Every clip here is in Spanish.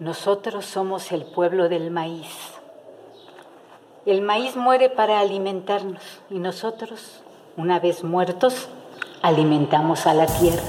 Nosotros somos el pueblo del maíz. El maíz muere para alimentarnos y nosotros, una vez muertos, alimentamos a la tierra.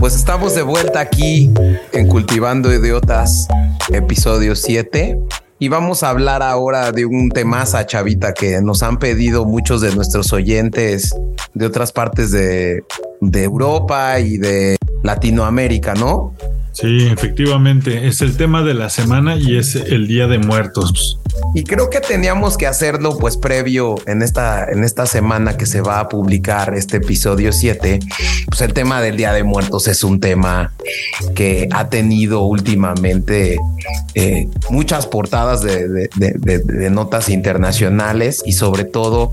Pues estamos de vuelta aquí en Cultivando Idiotas, episodio 7. Y vamos a hablar ahora de un temaza, Chavita, que nos han pedido muchos de nuestros oyentes de otras partes de, de Europa y de Latinoamérica, ¿no? Sí, efectivamente, es el tema de la semana y es el Día de Muertos. Y creo que teníamos que hacerlo pues previo en esta, en esta semana que se va a publicar este episodio 7. Pues el tema del Día de Muertos es un tema que ha tenido últimamente eh, muchas portadas de, de notas internacionales y sobre todo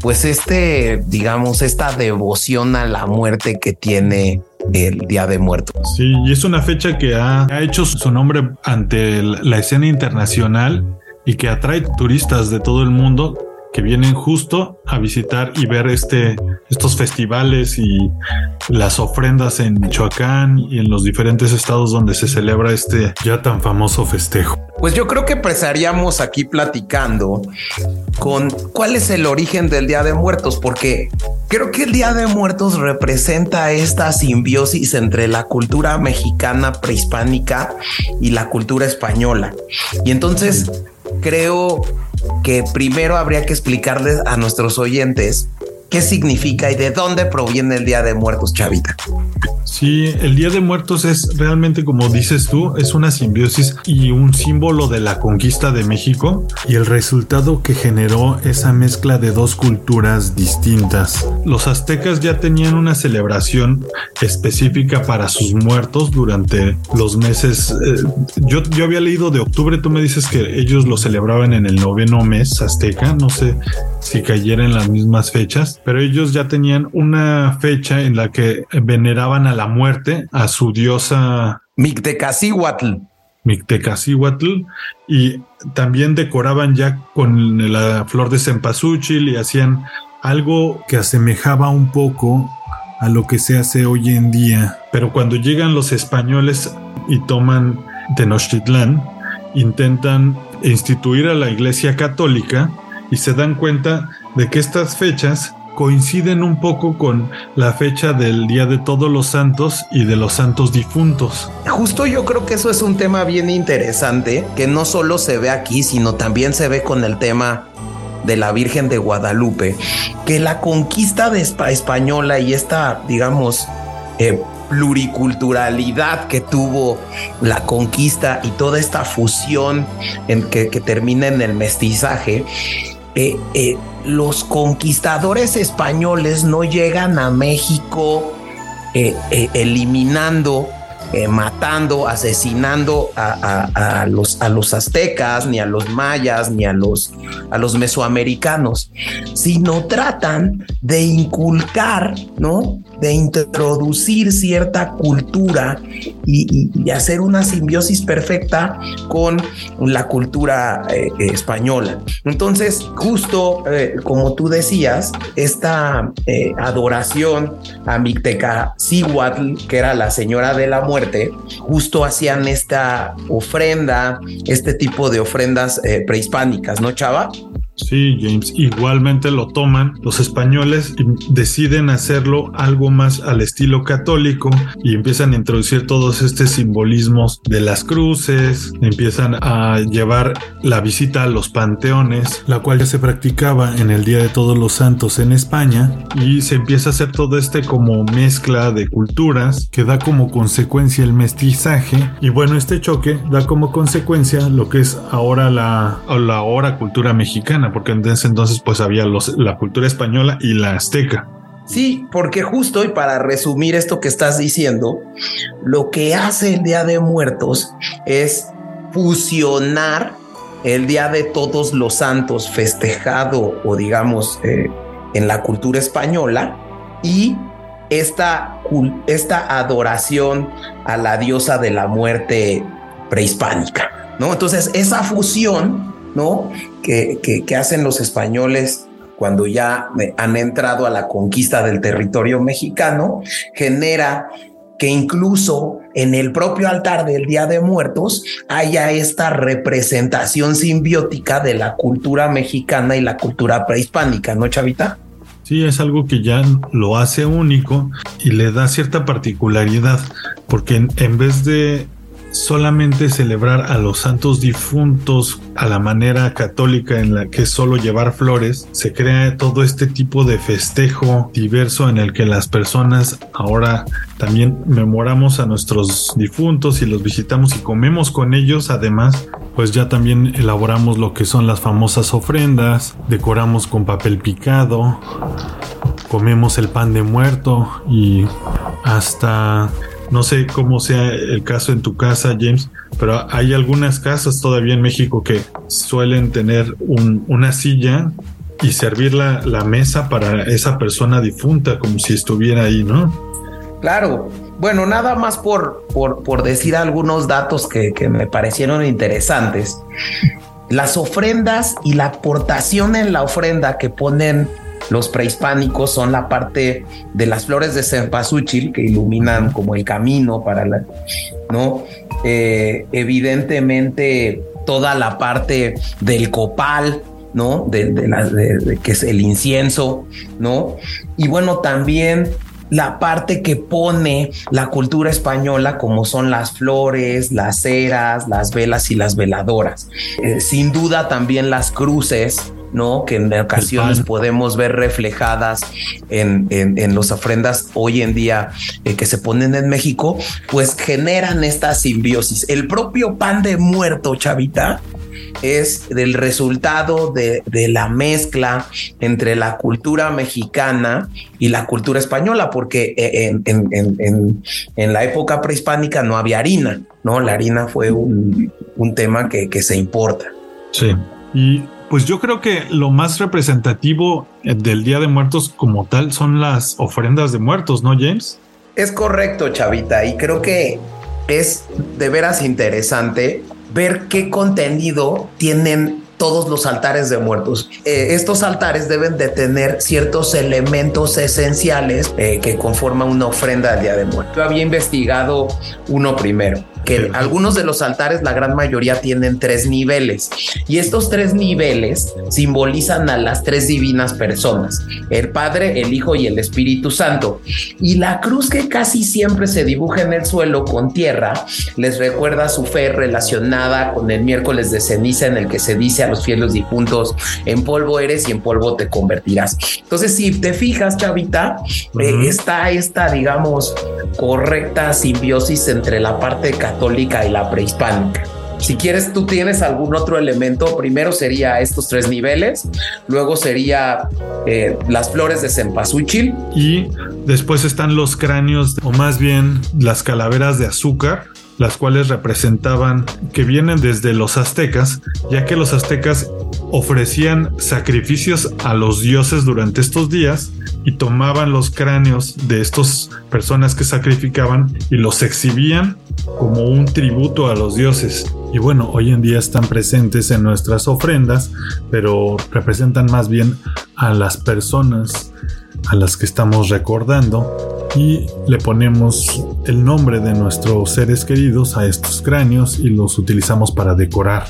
pues este, digamos, esta devoción a la muerte que tiene el Día de Muertos. Sí, y es una fecha que ha, hecho su nombre ante la escena internacional y que atrae turistas de todo el mundo que vienen justo a visitar y ver este, estos festivales y las ofrendas en Michoacán y en los diferentes estados donde se celebra este ya tan famoso festejo. Pues yo creo que empezaríamos aquí platicando con cuál es el origen del Día de Muertos, porque creo que el Día de Muertos representa esta simbiosis entre la cultura mexicana prehispánica y la cultura española. Y entonces creo que primero habría que explicarles a nuestros oyentes qué significa y de dónde proviene el Día de Muertos, Chavita. Sí, el Día de Muertos es realmente, como dices tú, es una simbiosis y un símbolo de la conquista de México y el resultado que generó esa mezcla de dos culturas distintas. Los aztecas ya tenían una celebración específica para sus muertos durante los meses. Eh, yo, yo había leído de octubre, tú me dices que ellos lo celebraban en el noveno mes azteca, no sé si cayera en las mismas fechas, pero ellos ya tenían una fecha en la que veneraban a la muerte, a su diosa Mictecacihuatl. Mictecacihuatl y también decoraban ya con la flor de cempasúchil y hacían algo que asemejaba un poco a lo que se hace hoy en día. Pero cuando llegan los españoles y toman Tenochtitlán, intentan instituir a la Iglesia Católica y se dan cuenta de que estas fechas coinciden un poco con la fecha del Día de Todos los Santos y de los Santos Difuntos. Justo yo creo que eso es un tema bien interesante, que no solo se ve aquí, sino también se ve con el tema de la Virgen de Guadalupe, que la conquista española y esta, digamos, eh, pluriculturalidad que tuvo la conquista y toda esta fusión en que, que termina en el mestizaje, eh, eh, los conquistadores españoles no llegan a México eh, eliminando, matando, asesinando a, los, a los aztecas, ni a los mayas, ni a los, a los mesoamericanos, sino tratan de inculcar, ¿no? de introducir cierta cultura y, hacer una simbiosis perfecta con la cultura eh, eh, española. Entonces, justo eh, como tú decías, esta adoración a Micteca Cihuatl, que era la señora de la muerte, justo hacían esta ofrenda, este tipo de ofrendas prehispánicas, ¿no, Chava? Sí, James, igualmente lo toman. Los españoles deciden hacerlo algo más al estilo católico y empiezan a introducir todos estos simbolismos de las cruces, empiezan a llevar la visita a los panteones, la cual ya se practicaba en el Día de Todos los Santos en España y se empieza a hacer todo este como mezcla de culturas que da como consecuencia el mestizaje. Y bueno, este choque da como consecuencia lo que es ahora la, la ahora cultura mexicana porque en ese entonces pues había la cultura española y la azteca. Sí, porque justo y para resumir esto que estás diciendo, lo que hace el Día de Muertos es fusionar el Día de Todos los Santos festejado o digamos eh, en la cultura española y esta, esta adoración a la diosa de la muerte prehispánica, ¿no? Entonces esa fusión ¿no? Que, que, hacen los españoles cuando ya han entrado a la conquista del territorio mexicano, genera que incluso en el propio altar del Día de Muertos haya esta representación simbiótica de la cultura mexicana y la cultura prehispánica, ¿no, Chavita? Sí, es algo que ya lo hace único y le da cierta particularidad, porque en, vez de solamente celebrar a los santos difuntos a la manera católica en la que solo llevar flores, se crea todo este tipo de festejo diverso en el que las personas ahora también memoramos a nuestros difuntos y los visitamos y comemos con ellos. Además, pues ya también elaboramos lo que son las famosas ofrendas, decoramos con papel picado, comemos el pan de muerto y hasta no sé cómo sea el caso en tu casa, James, pero hay algunas casas todavía en México que suelen tener una silla y servir la, mesa para esa persona difunta como si estuviera ahí, ¿no? Claro. Bueno, nada más por, por, decir algunos datos que, que me parecieron interesantes. Las ofrendas y la aportación en la ofrenda que ponen los prehispánicos son la parte de las flores de cempasúchil que iluminan como el camino para la, ¿no? Eh, evidentemente toda la parte del copal, ¿no? De, de, que es el incienso, ¿no? Y bueno, también la parte que pone la cultura española, como son las flores, las ceras, las velas y las veladoras. Eh, sin duda también las cruces, ¿no? Que en ocasiones podemos ver reflejadas en, en, las ofrendas hoy en día eh, que se ponen en México, pues generan esta simbiosis. El propio pan de muerto, chavita, es del resultado de, la mezcla entre la cultura mexicana y la cultura española, porque eh, en, la época prehispánica no había harina, ¿no? La harina fue un, tema que, que se importa. Sí. Y pues yo creo que lo más representativo eh, del Día de Muertos como tal son las ofrendas de muertos, ¿no, James? Es correcto, Chavita, y creo que es de veras interesante ver qué contenido tienen todos los altares de muertos. Eh, estos altares deben de tener ciertos elementos esenciales eh, que conforman una ofrenda al Día de Muertos. Yo había investigado uno primero que algunos de los altares, la gran mayoría, tienen tres niveles. Y estos tres niveles simbolizan a las tres divinas personas, el Padre, el Hijo y el Espíritu Santo. Y la cruz que casi siempre se dibuja en el suelo con tierra, les recuerda su fe relacionada con el miércoles de ceniza en el que se dice a los fieles difuntos, en polvo eres y en polvo te convertirás. Entonces, si te fijas, Chavita, eh, está esta, digamos, correcta simbiosis entre la parte católica católica y la prehispánica. Si quieres, tú tienes algún otro elemento. Primero sería estos tres niveles, luego sería eh, las flores de cempasúchil. Y después están los cráneos, o más bien las calaveras de azúcar, las cuales representaban que vienen desde los aztecas, ya que los aztecas ofrecían sacrificios a los dioses durante estos días y tomaban los cráneos de estas personas que sacrificaban y los exhibían como un tributo a los dioses. Y bueno, hoy en día están presentes en nuestras ofrendas, pero representan más bien a las personas a las que estamos recordando y le ponemos el nombre de nuestros seres queridos a estos cráneos y los utilizamos para decorar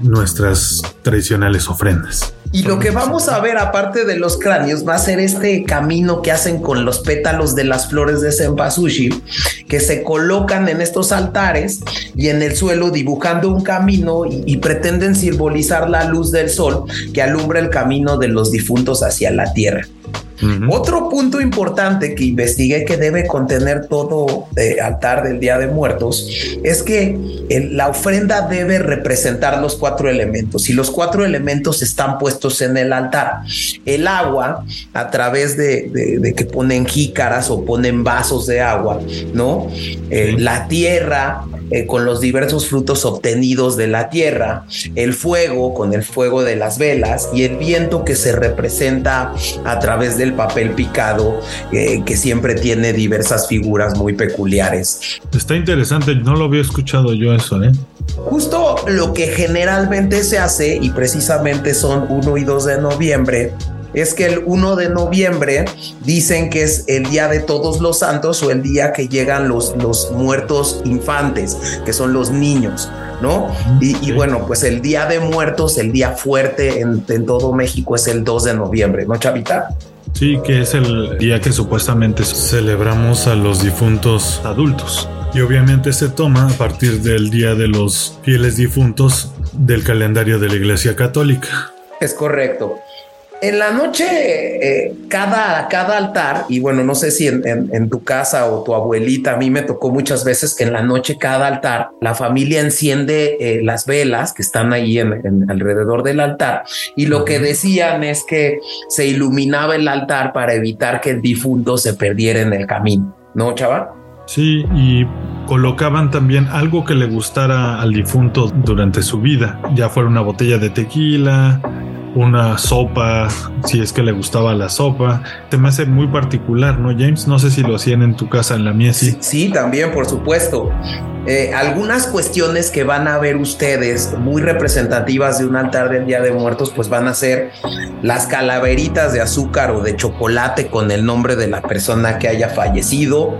nuestras tradicionales ofrendas. Y lo que vamos a ver, aparte de los cráneos, va a ser este camino que hacen con los pétalos de las flores de Senpasushi, que se colocan en estos altares y en el suelo dibujando un camino y, y, pretenden simbolizar la luz del sol que alumbra el camino de los difuntos hacia la tierra. Otro punto importante que investigué que debe contener todo eh, altar del Día de Muertos es que la ofrenda debe representar los cuatro elementos y los cuatro elementos están puestos en el altar. El agua, a través de, que ponen jícaras o ponen vasos de agua, ¿no? Eh, la tierra, eh, con los diversos frutos obtenidos de la tierra, el fuego con el fuego de las velas y el viento que se representa a través del papel picado eh, que siempre tiene diversas figuras muy peculiares. Está interesante, no lo había escuchado yo eso, ¿eh? Justo lo que generalmente se hace y precisamente son 1 y 2 de noviembre es que el 1 de noviembre dicen que es el día de todos los santos o el día que llegan los, los muertos infantes, que son los niños, ¿no? Y, bueno, pues el día de muertos, el día fuerte en, en todo México es el 2 de noviembre, ¿no, Chavita? Sí, que es el día que supuestamente celebramos a los difuntos adultos. Y obviamente se toma a partir del Día de los Fieles Difuntos del calendario de la Iglesia Católica. Es correcto. En la noche, eh, cada, cada altar, y bueno, no sé si en, tu casa o tu abuelita, a mí me tocó muchas veces que en la noche cada altar, la familia enciende eh, las velas que están ahí en, alrededor del altar, y lo que decían es que se iluminaba el altar para evitar que el difunto se perdiera en el camino, ¿no, chaval? Sí, y colocaban también algo que le gustara al difunto durante su vida, ya fuera una botella de tequila, una sopa, si es que le gustaba la sopa. Te me hace muy particular, ¿no, James? No sé si lo hacían en tu casa, en la mía sí. Sí, también, por supuesto. Eh, algunas cuestiones que van a ver ustedes muy representativas de un altar del Día de Muertos, pues van a ser las calaveritas de azúcar o de chocolate con el nombre de la persona que haya fallecido,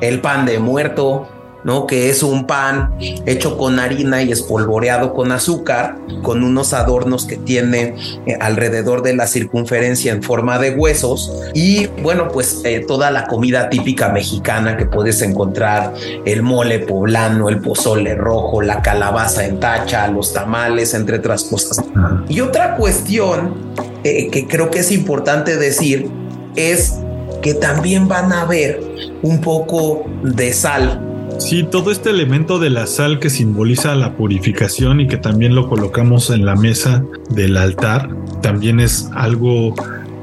el pan de muerto, ¿no? Que es un pan hecho con harina y espolvoreado con azúcar, con unos adornos que tiene eh, alrededor de la circunferencia en forma de huesos. Y bueno, pues eh, toda la comida típica mexicana que puedes encontrar, el mole poblano, el pozole rojo, la calabaza en tacha, los tamales, entre otras cosas. Y otra cuestión eh, que creo que es importante decir es que también van a ver un poco de sal Sí, todo este elemento de la sal que simboliza la purificación y que también lo colocamos en la mesa del altar, también es algo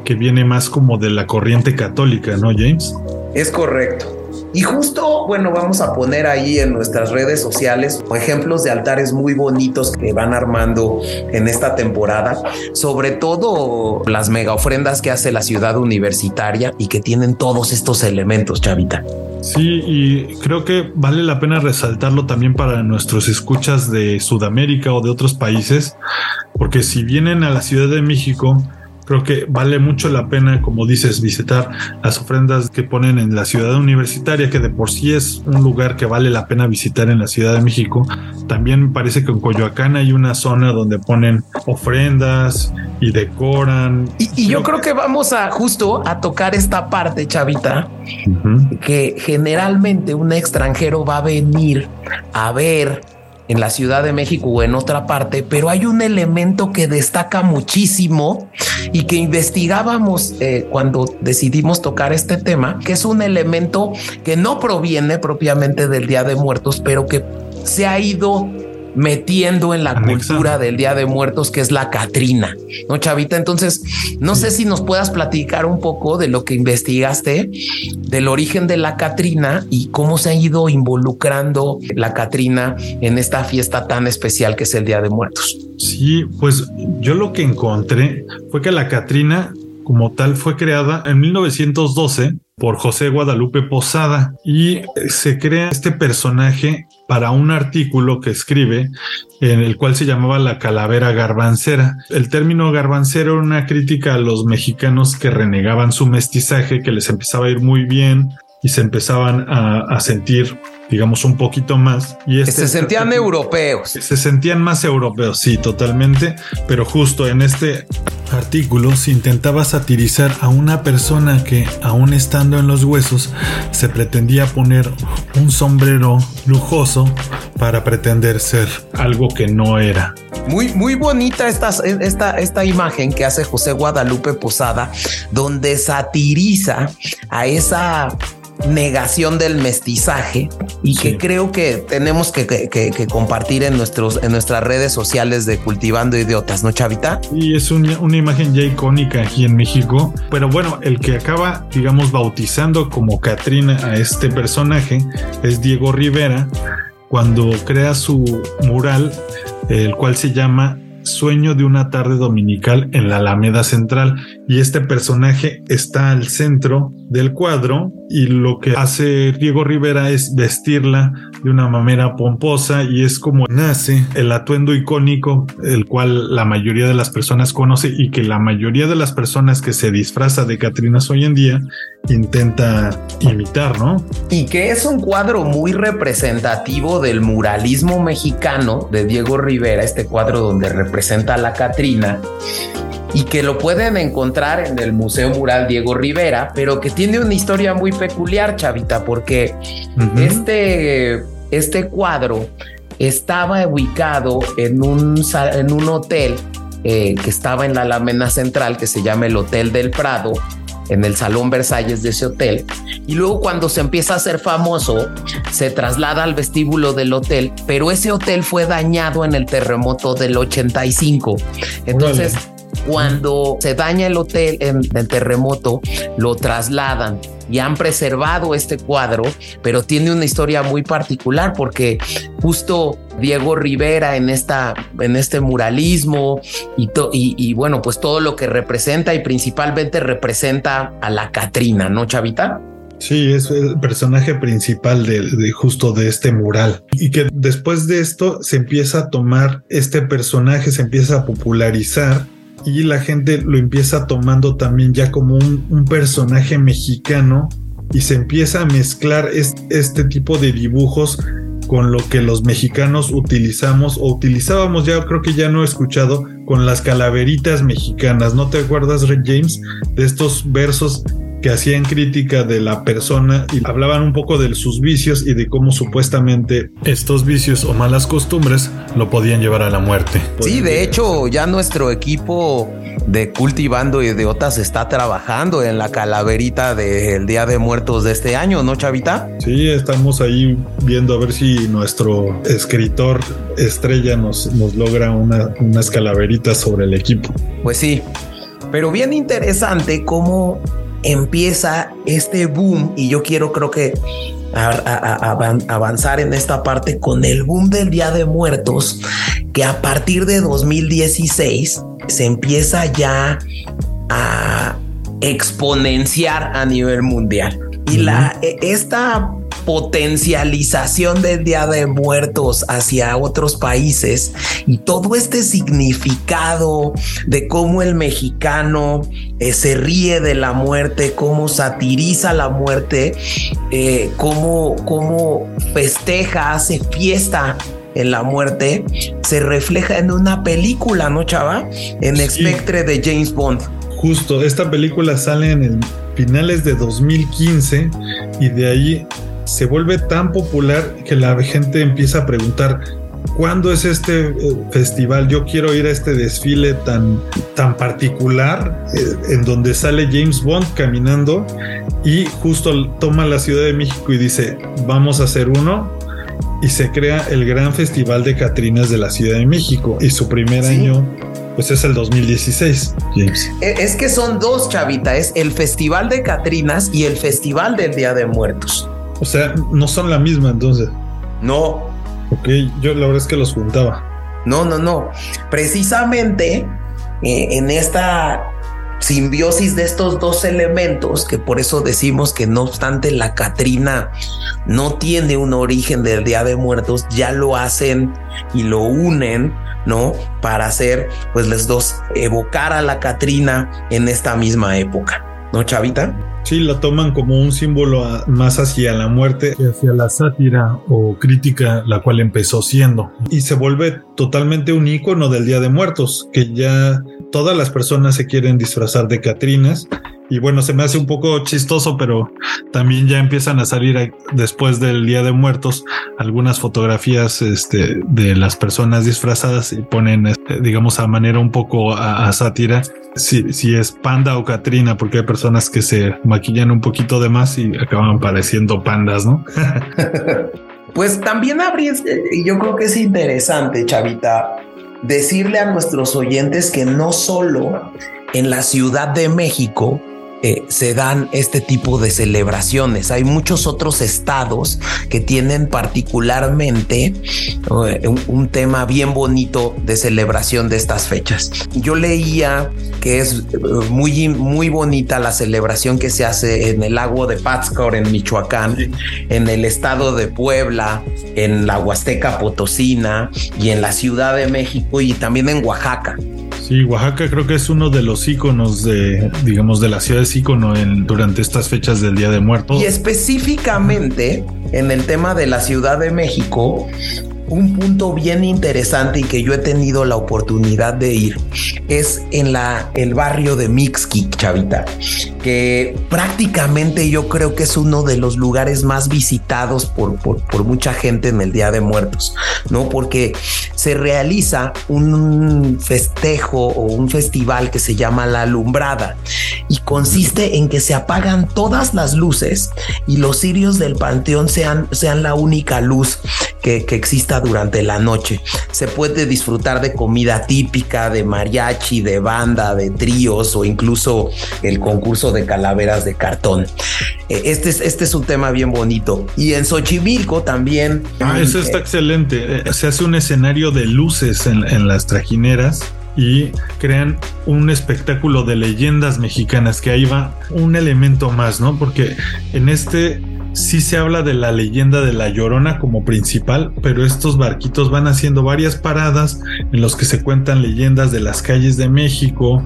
que viene más como de la corriente católica, ¿no, James? Es correcto. Y justo, bueno, vamos a poner ahí en nuestras redes sociales ejemplos de altares muy bonitos que van armando en esta temporada, sobre todo las mega ofrendas que hace la ciudad universitaria y que tienen todos estos elementos, Chavita. Sí, y creo que vale la pena resaltarlo también para nuestros escuchas de Sudamérica o de otros países, porque si vienen a la Ciudad de México, creo que vale mucho la pena, como dices, visitar las ofrendas que ponen en la ciudad universitaria, que de por sí es un lugar que vale la pena visitar en la Ciudad de México. También me parece que en Coyoacán hay una zona donde ponen ofrendas y decoran. Y, yo creo que vamos a justo a tocar esta parte, Chavita, que generalmente un extranjero va a venir a ver en la Ciudad de México o en otra parte, pero hay un elemento que destaca muchísimo y que investigábamos eh, cuando decidimos tocar este tema, que es un elemento que no proviene propiamente del Día de Muertos, pero que se ha ido metiendo en la cultura del Día de Muertos, que es la Catrina, ¿no, Chavita? Entonces, no sé si nos puedas platicar un poco de lo que investigaste, del origen de la Catrina y cómo se ha ido involucrando la Catrina en esta fiesta tan especial que es el Día de Muertos. Sí, pues yo lo que encontré fue que la Catrina como tal fue creada en 1912 por José Guadalupe Posada y se crea este personaje para un artículo que escribe en el cual se llamaba la calavera garbancera. El término garbancero era una crítica a los mexicanos que renegaban su mestizaje, que les empezaba a ir muy bien y se empezaban a, sentir digamos, un poquito más. Y este, se sentían europeos. Se sentían más europeos, sí, totalmente. Pero justo en este artículo se intentaba satirizar a una persona que, aún estando en los huesos, se pretendía poner un sombrero lujoso para pretender ser algo que no era. Muy, muy bonita esta, esta, esta imagen que hace José Guadalupe Posada, donde satiriza a esa negación del mestizaje y que creo que tenemos que, compartir en, nuestros, en nuestras redes sociales de Cultivando Idiotas, ¿no, Chavita? Y es una, una imagen ya icónica aquí en México. Pero bueno, el que acaba, digamos, bautizando como Catrina a este personaje es Diego Rivera cuando crea su mural, el cual se llama Sueño de una tarde dominical en la Alameda Central y este personaje está al centro del cuadro y lo que hace Diego Rivera es vestirla de una manera pomposa y es como nace el atuendo icónico, el cual la mayoría de las personas conoce y que la mayoría de las personas que se disfraza de Catrinas hoy en día intenta imitar, ¿no? Y que es un cuadro muy representativo del muralismo mexicano de Diego Rivera, este cuadro donde representa a la Catrina y que lo pueden encontrar en el Museo Mural Diego Rivera, pero que tiene una historia muy peculiar, Chavita, porque este, este cuadro estaba ubicado en un, en un hotel eh, que estaba en la Alameda Central, que se llama el Hotel del Prado, en el Salón Versalles de ese hotel. Y luego cuando se empieza a hacer famoso, se traslada al vestíbulo del hotel, pero ese hotel fue dañado en el terremoto del 85. Entonces, cuando se daña el hotel en el terremoto, lo trasladan y han preservado este cuadro, pero tiene una historia muy particular porque justo Diego Rivera en esta en este muralismo y, y, bueno, pues todo lo que representa y principalmente representa a la Catrina, ¿no, Chavita? Sí, es el personaje principal de, justo de este mural. Y que después de esto se empieza a tomar este personaje, se empieza a popularizar y la gente lo empieza tomando también ya como un, personaje mexicano y se empieza a mezclar este, tipo de dibujos con lo que los mexicanos utilizamos o utilizábamos. Ya creo que ya no he escuchado con las calaveritas mexicanas. No te acuerdas Red James de estos versos que hacían crítica de la persona y hablaban un poco de sus vicios y de cómo supuestamente estos vicios o malas costumbres lo podían llevar a la muerte. Sí, de hecho ya nuestro equipo de Cultivando Idiotas está trabajando en la calaverita del Día de Muertos de este año, ¿no, Chavita? Sí, estamos ahí viendo a ver si nuestro escritor estrella nos, nos logra unas calaveritas sobre el equipo. Pues sí, pero bien interesante cómo empieza este boom y yo quiero creo que avanzar en esta parte con el boom del Día de Muertos, que a partir de 2016 se empieza ya a exponenciar a nivel mundial. Y la, e, esta potencialización del Día de Muertos hacia otros países y todo este significado de cómo el mexicano eh, se ríe de la muerte, cómo satiriza la muerte, eh, cómo, cómo festeja, hace fiesta en la muerte, se refleja en una película, ¿no, chava? En Spectre de James Bond. Justo, esta película sale en el finales de 2015 y de ahí se vuelve tan popular que la gente empieza a preguntar, ¿cuándo es este eh, festival? Yo quiero ir a este desfile tan, tan particular eh, en donde sale James Bond caminando y justo toma la Ciudad de México y dice, vamos a hacer uno. Y se crea el gran festival de Catrinas de la Ciudad de México. Y su primer año pues es el 2016, James. E, es que son dos, chavita, es el Festival de Catrinas y el Festival del Día de Muertos. O sea, no son la misma entonces. No. Ok, yo la verdad es que los juntaba. No, no, no. Precisamente eh, en esta simbiosis de estos dos elementos, que por eso decimos que no obstante la Catrina no tiene un origen del Día de Muertos, ya lo hacen y lo unen, ¿no? Para hacer, pues les dos, evocar a la Catrina en esta misma época, ¿no, Chavita? Sí, la toman como un símbolo más hacia la muerte hacia la sátira o crítica, la cual empezó siendo. Y se vuelve totalmente un icono del Día de Muertos, que ya todas las personas se quieren disfrazar de Catrinas y bueno, se me hace un poco chistoso, pero también ya empiezan a salir después del Día de Muertos algunas fotografías este, de las personas disfrazadas y ponen, este, digamos, a manera un poco a, sátira si, si, es panda o Catrina, porque hay personas que se maquillan un poquito de más y acaban pareciendo pandas, ¿no? pues también habría, yo creo que es interesante, Chavita, decirle a nuestros oyentes que no solo en la Ciudad de México eh, se dan este tipo de celebraciones. Hay muchos otros estados que tienen particularmente eh, un, tema bien bonito de celebración de estas fechas. Yo leía que es eh, muy, muy bonita la celebración que se hace en el lago de Pátzcuaro en Michoacán, en el estado de Puebla, en la Huasteca Potosina y en la Ciudad de México y también en Oaxaca. Sí, Oaxaca creo que es uno de los íconos de, digamos, de las ciudades ícono en, durante estas fechas del Día de Muertos. Y específicamente en el tema de la Ciudad de México, un punto bien interesante y que yo he tenido la oportunidad de ir es en la, el barrio de Mixquic, Chavita, que prácticamente yo creo que es uno de los lugares más visitados por, por, por mucha gente en el Día de Muertos, ¿no? Porque se realiza un festejo o un festival que se llama La Alumbrada y consiste en que se apagan todas las luces y los cirios del panteón sean, sean la única luz que, que exista durante la noche. Se puede disfrutar de comida típica, de mariachi, de banda, de tríos o incluso el concurso de calaveras de cartón. Eh, este es, este es un tema bien bonito. Y en Xochimilco también. Ah, eso está eh, excelente. Eh, se hace un escenario de luces en, en las trajineras y crean un espectáculo de leyendas mexicanas que ahí va un elemento más, ¿no? Porque en este sí se habla de la leyenda de la Llorona como principal, pero estos barquitos van haciendo varias paradas en los que se cuentan leyendas de las calles de México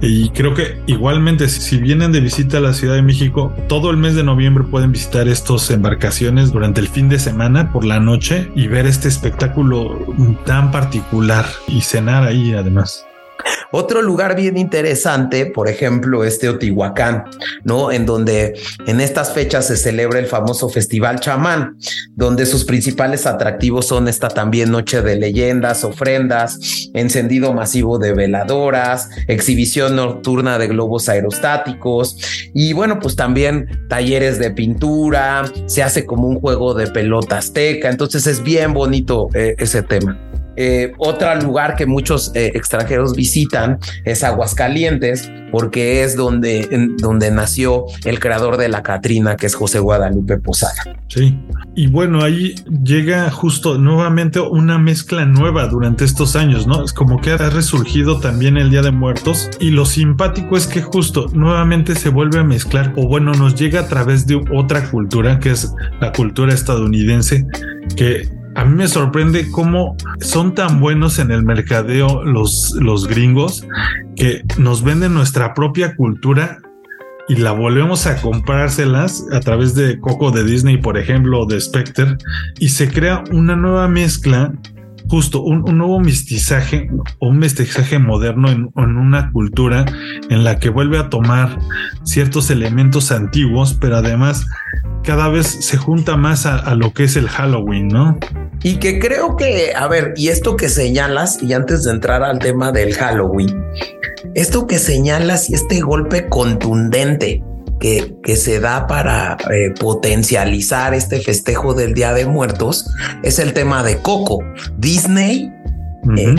y creo que igualmente si vienen de visita a la Ciudad de México, todo el mes de noviembre pueden visitar estas embarcaciones durante el fin de semana por la noche y ver este espectáculo tan particular y cenar ahí además. Otro lugar bien interesante, por ejemplo, es Teotihuacán, ¿no? En donde en estas fechas se celebra el famoso Festival Chamán, donde sus principales atractivos son esta también noche de leyendas, ofrendas, encendido masivo de veladoras, exhibición nocturna de globos aerostáticos y bueno, pues también talleres de pintura, se hace como un juego de pelota azteca, entonces es bien bonito eh, ese tema. Eh, otro lugar que muchos eh, extranjeros visitan es Aguascalientes, porque es donde, donde nació el creador de la Catrina, que es José Guadalupe Posada. Sí, y bueno, ahí llega justo nuevamente una mezcla nueva durante estos años, ¿no? Es como que ha resurgido también el Día de Muertos y lo simpático es que justo nuevamente se vuelve a mezclar, o bueno, nos llega a través de otra cultura, que es la cultura estadounidense, que a mí me sorprende cómo son tan buenos en el mercadeo los, los gringos que nos venden nuestra propia cultura y la volvemos a comprárselas a través de Coco de Disney, por ejemplo, o de Spectre, y se crea una nueva mezcla justo un, nuevo mestizaje o un mestizaje moderno en, una cultura en la que vuelve a tomar ciertos elementos antiguos, pero además cada vez se junta más a, lo que es el Halloween, ¿no? Y que creo que, a ver, y esto que señalas, y antes de entrar al tema del Halloween, esto que señalas y este golpe contundente que, que se da para eh, potencializar este festejo del Día de Muertos es el tema de Coco. Disney eh,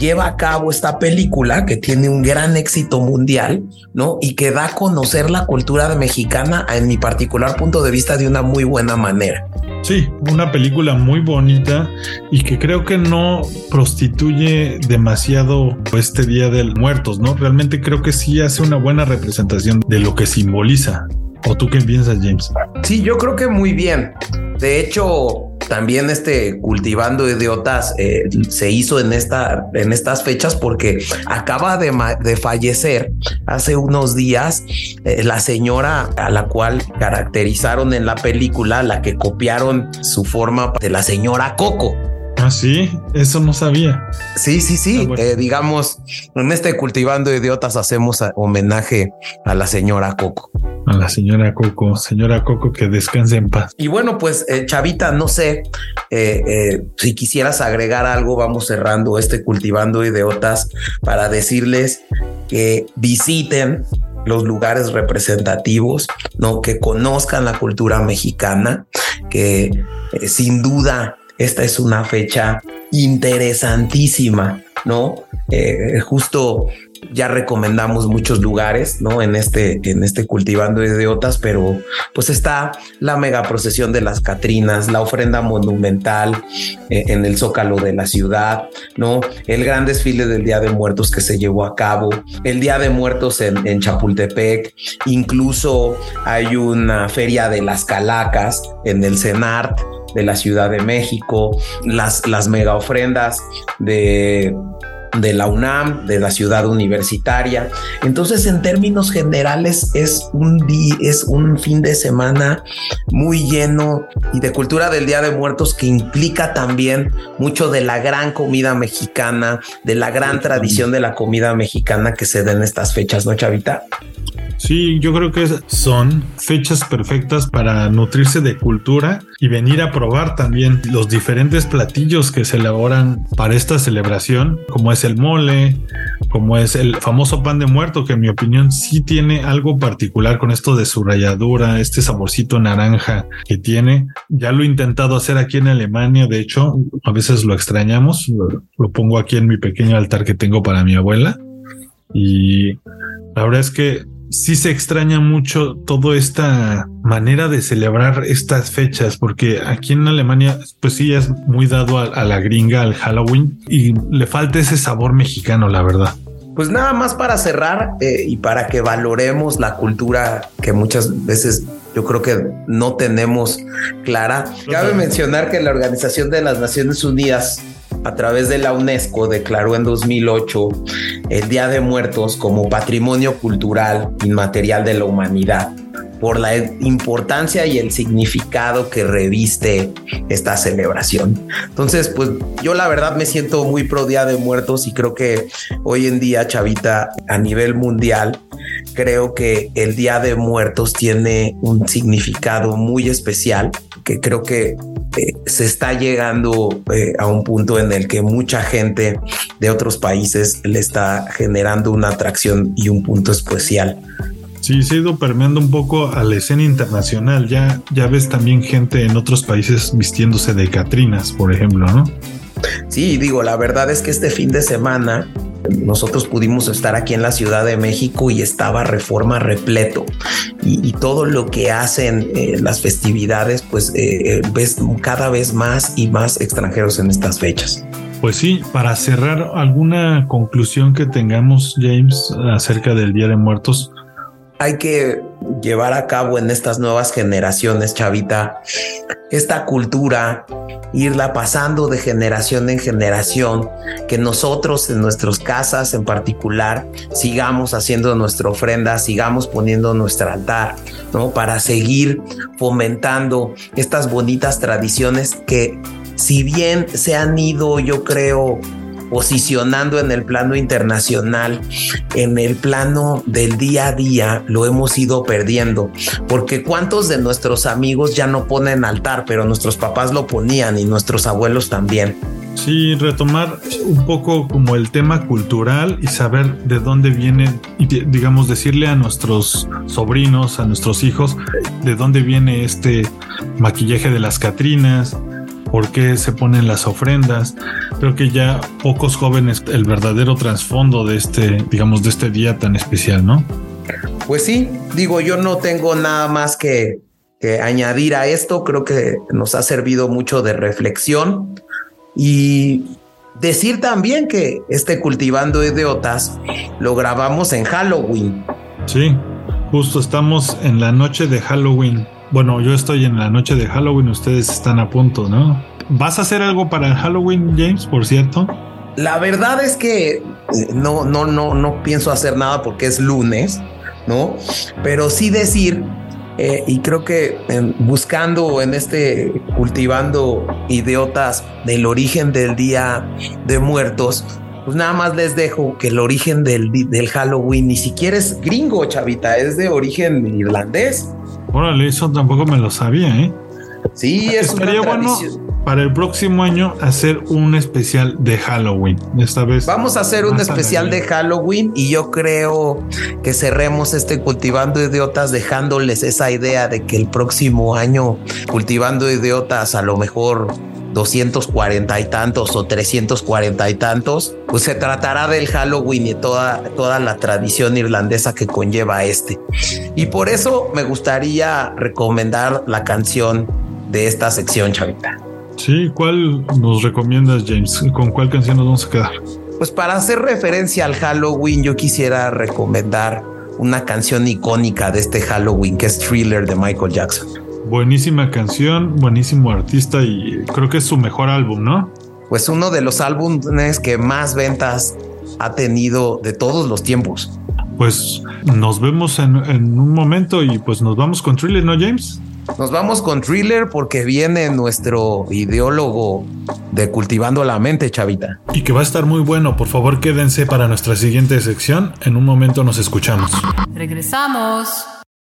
lleva a cabo esta película que tiene un gran éxito mundial, ¿no? Y que da a conocer la cultura mexicana, en mi particular punto de vista, de una muy buena manera. Sí, una película muy bonita y que creo que no prostituye demasiado este Día de Muertos, ¿no? Realmente creo que sí hace una buena representación de lo que simboliza. ¿O tú qué piensas, James? Sí, yo creo que muy bien. De hecho, también este cultivando idiotas eh, se hizo en esta en estas fechas porque acaba de, de fallecer hace unos días eh, la señora a la cual caracterizaron en la película la que copiaron su forma de la señora Coco. Ah, sí, eso no sabía. Sí, sí, sí. Ah, eh, digamos, en este cultivando idiotas hacemos homenaje a la señora Coco. A la señora Coco, señora Coco, que descanse en paz. Y bueno, pues eh, Chavita, no sé eh, si quisieras agregar algo, vamos cerrando este cultivando idiotas para decirles que visiten los lugares representativos, no que conozcan la cultura mexicana, que sin duda esta es una fecha interesantísima, ¿no? Eh, justo ya recomendamos muchos lugares, ¿no? En este, en este cultivando idiotas, pero pues está la mega procesión de las Catrinas, la ofrenda monumental eh, en el Zócalo de la ciudad, ¿no? El gran desfile del Día de Muertos que se llevó a cabo, el Día de Muertos en, en Chapultepec, incluso hay una feria de las calacas en el CENART de la Ciudad de México, las, las mega ofrendas de de la UNAM, de la ciudad universitaria. Entonces, en términos generales, es un día, es un fin de semana muy lleno y de cultura del Día de Muertos que implica también mucho de la gran comida mexicana, de la gran tradición de la comida mexicana que se da en estas fechas, ¿no, Chavita? Sí, yo creo que son fechas perfectas para nutrirse de cultura y venir a probar también los diferentes platillos que se elaboran para esta celebración, como es el mole, como es el famoso pan de muerto, que en mi opinión sí tiene algo particular con esto de su ralladura, este saborcito naranja que tiene. Ya lo he intentado hacer aquí en Alemania, de hecho, a veces lo extrañamos, lo, lo pongo aquí en mi pequeño altar que tengo para mi abuela. Y la verdad es que sí se extraña mucho toda esta manera de celebrar estas fechas, porque aquí en Alemania, pues sí es muy dado a, la gringa, al Halloween, y le falta ese sabor mexicano, la verdad. Pues nada más para cerrar eh, y para que valoremos la cultura que muchas veces yo creo que no tenemos clara. Cabe mencionar que la Organización de las Naciones Unidas a través de la UNESCO declaró en 2008 el Día de Muertos como Patrimonio Cultural Inmaterial de la Humanidad por la importancia y el significado que reviste esta celebración. Entonces, pues yo la verdad me siento muy pro Día de Muertos y creo que hoy en día, Chavita, a nivel mundial, creo que el Día de Muertos tiene un significado muy especial que creo que eh, se está llegando eh, a un punto en el que mucha gente de otros países le está generando una atracción y un punto especial. Sí, se ha ido permeando un poco a la escena internacional. Ya, ya ves también gente en otros países vistiéndose de Catrinas, por ejemplo, ¿no? Sí, digo, la verdad es que este fin de semana nosotros pudimos estar aquí en la Ciudad de México y estaba reforma repleto y, todo lo que hacen eh, las festividades, pues eh, eh, ves cada vez más y más extranjeros en estas fechas. Pues sí, para cerrar, ¿alguna conclusión que tengamos, James, acerca del Día de Muertos? hay que llevar a cabo en estas nuevas generaciones, chavita, esta cultura, irla pasando de generación en generación, que nosotros en nuestras casas en particular sigamos haciendo nuestra ofrenda, sigamos poniendo nuestro altar, ¿no? Para seguir fomentando estas bonitas tradiciones que si bien se han ido, yo creo, posicionando en el plano internacional, en el plano del día a día, lo hemos ido perdiendo. Porque cuántos de nuestros amigos ya no ponen altar, pero nuestros papás lo ponían y nuestros abuelos también. Sí, retomar un poco como el tema cultural y saber de dónde viene y digamos decirle a nuestros sobrinos, a nuestros hijos, de dónde viene este maquillaje de las Catrinas, por qué se ponen las ofrendas. Creo que ya pocos jóvenes el verdadero trasfondo de este, digamos, de este día tan especial, ¿no? Pues sí, digo, yo no tengo nada más que, que añadir a esto. Creo que nos ha servido mucho de reflexión y decir también que este Cultivando Idiotas lo grabamos en Halloween. Sí, justo estamos en la noche de Halloween. Bueno, yo estoy en la noche de Halloween, ustedes están a punto, ¿no? ¿Vas a hacer algo para Halloween, James, por cierto? La verdad es que eh, no, no, no, no pienso hacer nada porque es lunes, ¿no? Pero sí decir, eh, y creo que buscando en este, cultivando idiotas del origen del Día de Muertos, pues nada más les dejo que el origen del, del Halloween ni siquiera es gringo, chavita, es de origen irlandés. Órale, eso tampoco me lo sabía, ¿eh? Sí, es Estaría bueno para el próximo año hacer un especial de Halloween. Esta vez. Vamos a hacer un especial de Halloween y yo creo que cerremos este Cultivando Idiotas dejándoles esa idea de que el próximo año Cultivando Idiotas a lo mejor 240 y tantos o 340 y tantos, pues se tratará del Halloween y toda, toda la tradición irlandesa que conlleva este. Y por eso me gustaría recomendar la canción de esta sección, Chavita. Sí, ¿cuál nos recomiendas, James? ¿Con cuál canción nos vamos a quedar? Pues para hacer referencia al Halloween, yo quisiera recomendar una canción icónica de este Halloween, que es Thriller de Michael Jackson. Buenísima canción, buenísimo artista y creo que es su mejor álbum, ¿no? Pues uno de los álbumes que más ventas ha tenido de todos los tiempos. Pues nos vemos en, en un momento y pues nos vamos con Thriller, ¿no, James? Nos vamos con thriller porque viene nuestro ideólogo de Cultivando la Mente, chavita. Y que va a estar muy bueno. Por favor, quédense para nuestra siguiente sección. En un momento nos escuchamos. Regresamos.